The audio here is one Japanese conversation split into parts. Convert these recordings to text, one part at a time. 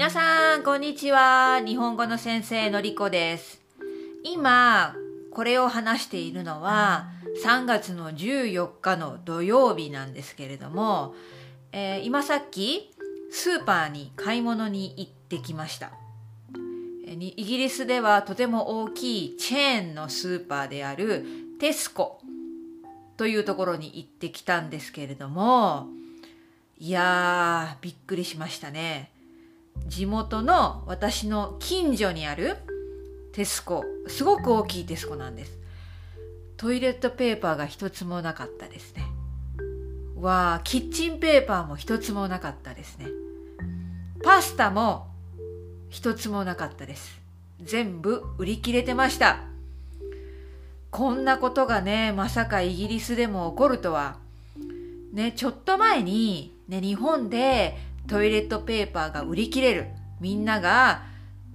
皆さんこんにちは。日本語の先生のりこです。今これを話しているのは3月の14日の土曜日なんですけれども、えー、今さっきスーパーに買い物に行ってきました。イギリスではとても大きいチェーンのスーパーであるテスコというところに行ってきたんですけれどもいやーびっくりしましたね。地元の私の近所にあるテスコ。すごく大きいテスコなんです。トイレットペーパーが一つもなかったですね。わあキッチンペーパーも一つもなかったですね。パスタも一つもなかったです。全部売り切れてました。こんなことがねまさかイギリスでも起こるとは。ねちょっと前にね日本でトイレットペーパーが売り切れる。みんなが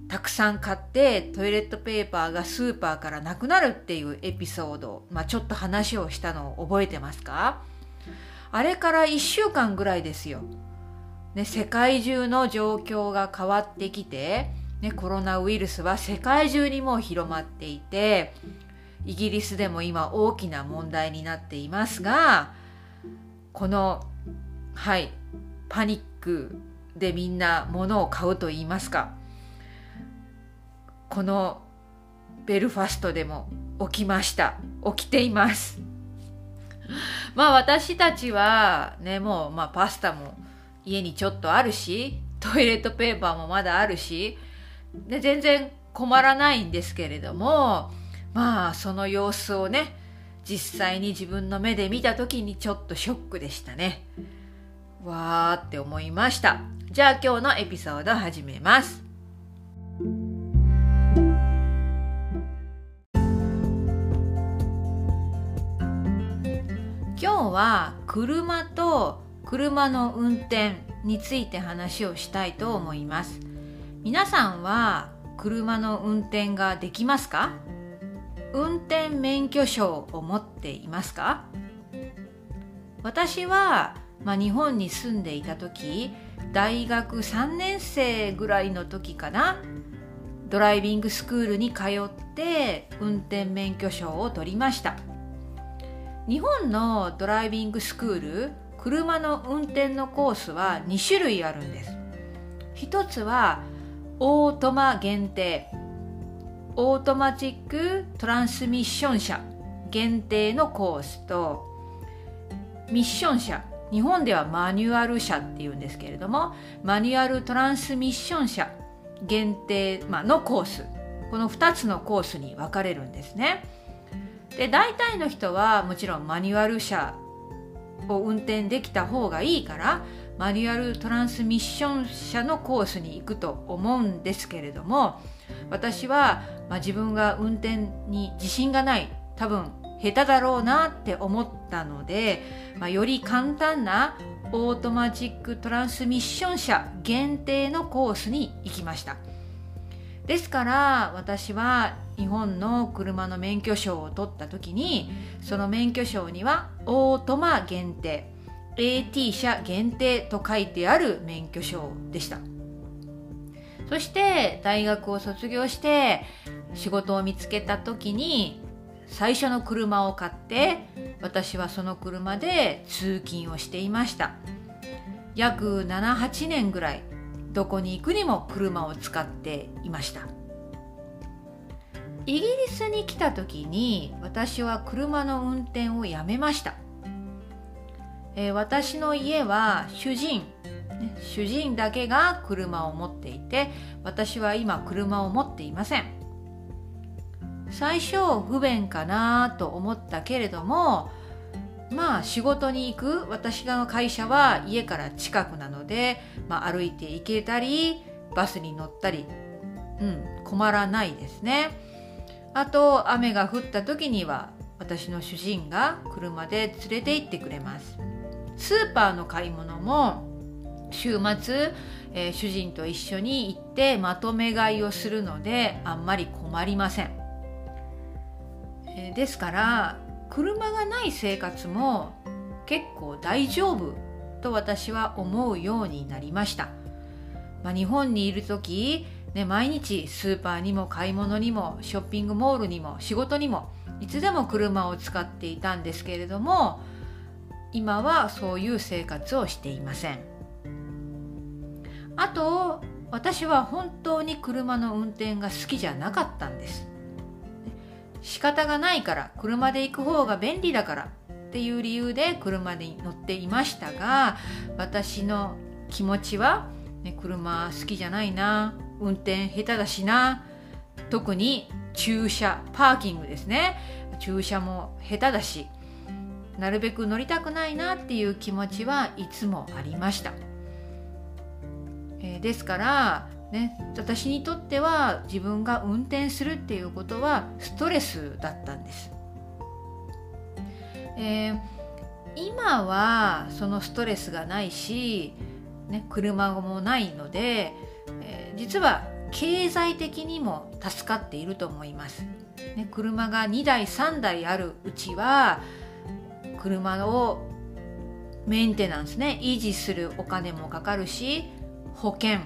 たくさん買ってトイレットペーパーがスーパーからなくなるっていうエピソード、まあ、ちょっと話をしたのを覚えてますか？あれから1週間ぐらいですよ。ね、世界中の状況が変わってきて、ね、コロナウイルスは世界中にも広まっていてイギリスでも今大きな問題になっていますがこのはいパニッククでみんな物を買うと言いますか。このベルファストでも起きました。起きています。まあ私たちはねもうまあパスタも家にちょっとあるしトイレットペーパーもまだあるしで全然困らないんですけれどもまあその様子をね実際に自分の目で見た時にちょっとショックでしたね。わーって思いました。じゃあ今日のエピソード始めます。今日は車と車の運転について話をしたいと思います。皆さんは車の運転ができますか？運転免許証を持っていますか？私は、まあ、日本に住んでいた時大学3年生ぐらいの時かなドライビングスクールに通って運転免許証を取りました。日本のドライビングスクール車の運転のコースは2種類あるんです。一つはオートマ限定オートマチックトランスミッション車限定のコースとミッション車日本ではマニュアル車っていうんですけれどもマニュアルトランスミッション車限定、まあのコースこの2つのコースに分かれるんですね。で大体の人はもちろんマニュアル車を運転できた方がいいからマニュアルトランスミッション車のコースに行くと思うんですけれども私は、まあ、自分が運転に自信がない多分下手だろうなって思ったので、まあ、より簡単なオートマチックトランスミッション車限定のコースに行きました。ですから私は日本の車の免許証を取った時にその免許証にはオートマ限定 AT 車限定と書いてある免許証でした。そして大学を卒業して仕事を見つけた時に最初の車を買って私はその車で通勤をしていました。約78年ぐらいどこに行くにも車を使っていました。イギリスに来た時に私は車の運転をやめました、えー、私の家は主人、主人だけが車を持っていて私は今車を持っていません。最初不便かなと思ったけれどもまあ仕事に行く私の会社は家から近くなので、まあ、歩いて行けたりバスに乗ったり、うん、困らないですね。あと雨が降った時には私の主人が車で連れて行ってくれますスーパーの買い物も週末、えー、主人と一緒に行ってまとめ買いをするのであんまり困りません、ですから車がない生活も結構大丈夫と私は思うようになりました。まあ、日本にいる時、ね、毎日スーパーにも買い物にもショッピングモールにも仕事にもいつでも車を使っていたんですけれども今はそういう生活をしていません。あと私は本当に車の運転が好きじゃなかったんです。仕方がないから車で行く方が便利だからっていう理由で車に乗っていましたが私の気持ちは、ね、車好きじゃないな運転下手だしな特に駐車パーキングですね。駐車も下手だしなるべく乗りたくないなっていう気持ちはいつもありました、えー、ですからね、私にとっては自分が運転するっていうことはストレスだったんです、えー、今はそのストレスがないし、ね、車もないので、えー、実は経済的にも助かっていると思います、ね、車が2台3台あるうちは車をメンテナンスね維持するお金もかかるし保険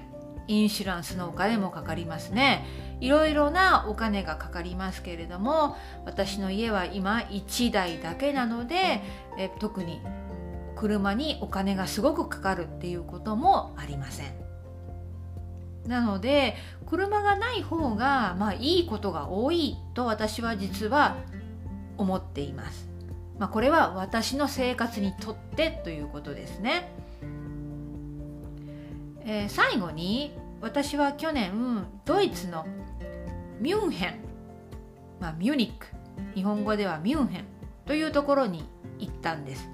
インシュランスのお金もかかりますね。いろいろなお金がかかりますけれども私の家は今1台だけなのでえ特に車にお金がすごくかかるっていうこともありません。なので車がない方がまあいいことが多いと私は実は思っています、まあ、これは私の生活にとってということですね。えー、最後に私は去年ドイツのミュンヘン、まあ、ミュニック日本語ではミュンヘンというところに行ったんです。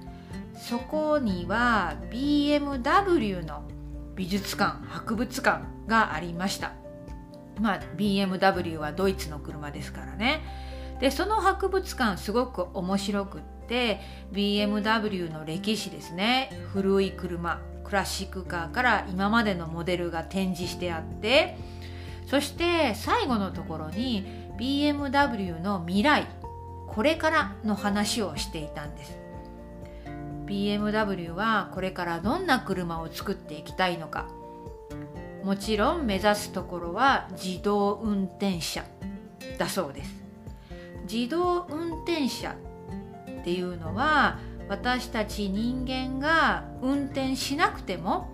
そこには BMW の美術館博物館がありました。まあ BMW はドイツの車ですからね。でその博物館すごく面白くって BMW の歴史ですね。古い車。クラシックカーから今までのモデルが展示してあってそして最後のところに BMW の未来これからの話をしていたんです。BMW はこれからどんな車を作っていきたいのか。もちろん目指すところは自動運転車だそうです。自動運転車っていうのは私たち人間が運転しなくても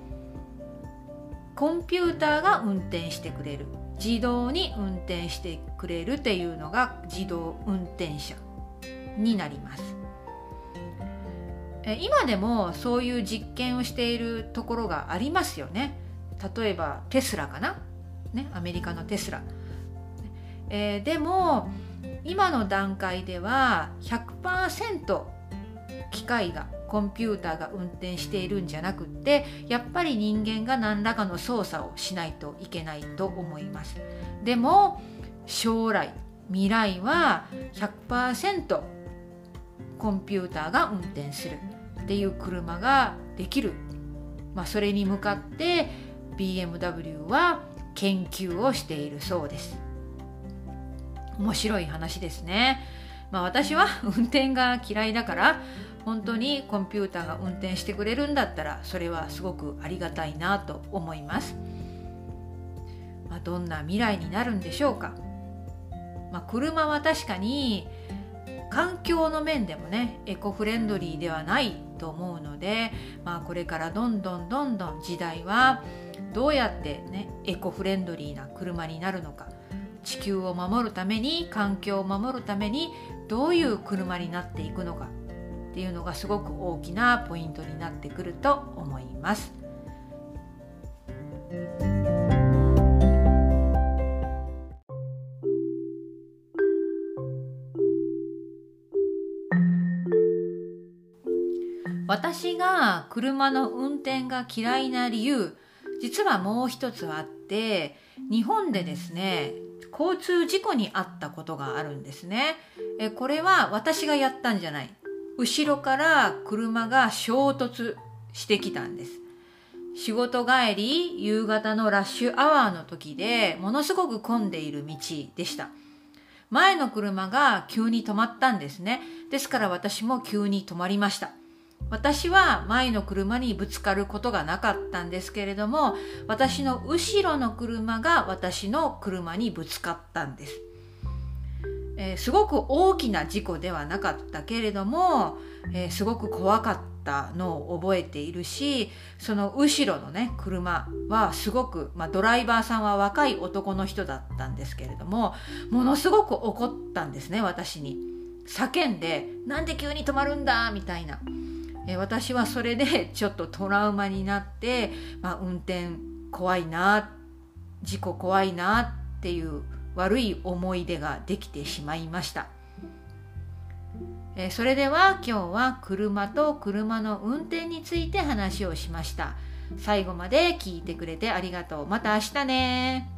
コンピューターが運転してくれる。自動に運転してくれるっていうのが自動運転車になります。今でもそういう実験をしているところがありますよね。例えばテスラかな、ね、アメリカのテスラ、えー、でも今の段階では100%機械がコンピューターが運転しているんじゃなくってやっぱり人間が何らかの操作をしないといけないと思います。でも将来未来は100%コンピューターが運転するっていう車ができる、まあ、それに向かって BMW は研究をしているそうです。面白い話ですね。まあ私は運転が嫌いだから本当にコンピューターが運転してくれるんだったらそれはすごくありがたいなと思います、まあ、どんな未来になるんでしょうか、まあ、車は確かに環境の面でもねエコフレンドリーではないと思うので、まあ、これからどんどんどんどん時代はどうやってねエコフレンドリーな車になるのか地球を守るために環境を守るためにどういう車になっていくのかっていうのがすごく大きなポイントになってくると思います。私が車の運転が嫌いな理由実はもう一つあって日本でですね交通事故に遭ったことがあるんですねえこれは私がやったんじゃない後ろから車が衝突してきたんです。仕事帰り夕方のラッシュアワーの時でものすごく混んでいる道でした。前の車が急に止まったんですね。ですから私も急に止まりました。私は前の車にぶつかることがなかったんですけれども私の後ろの車が私の車にぶつかったんです、えー、すごく大きな事故ではなかったけれども、えー、すごく怖かったのを覚えているしその後ろのね車はすごく、まあ、ドライバーさんは若い男の人だったんですけれどもものすごく怒ったんですね私に叫んで「なんで急に止まるんだ!」みたいな。え私はそれでちょっとトラウマになって、まあ、運転怖いな事故怖いなっていう悪い思い出ができてしまいました。えそれでは今日は車と車の運転について話をしました。最後まで聞いてくれてありがとう。また明日ね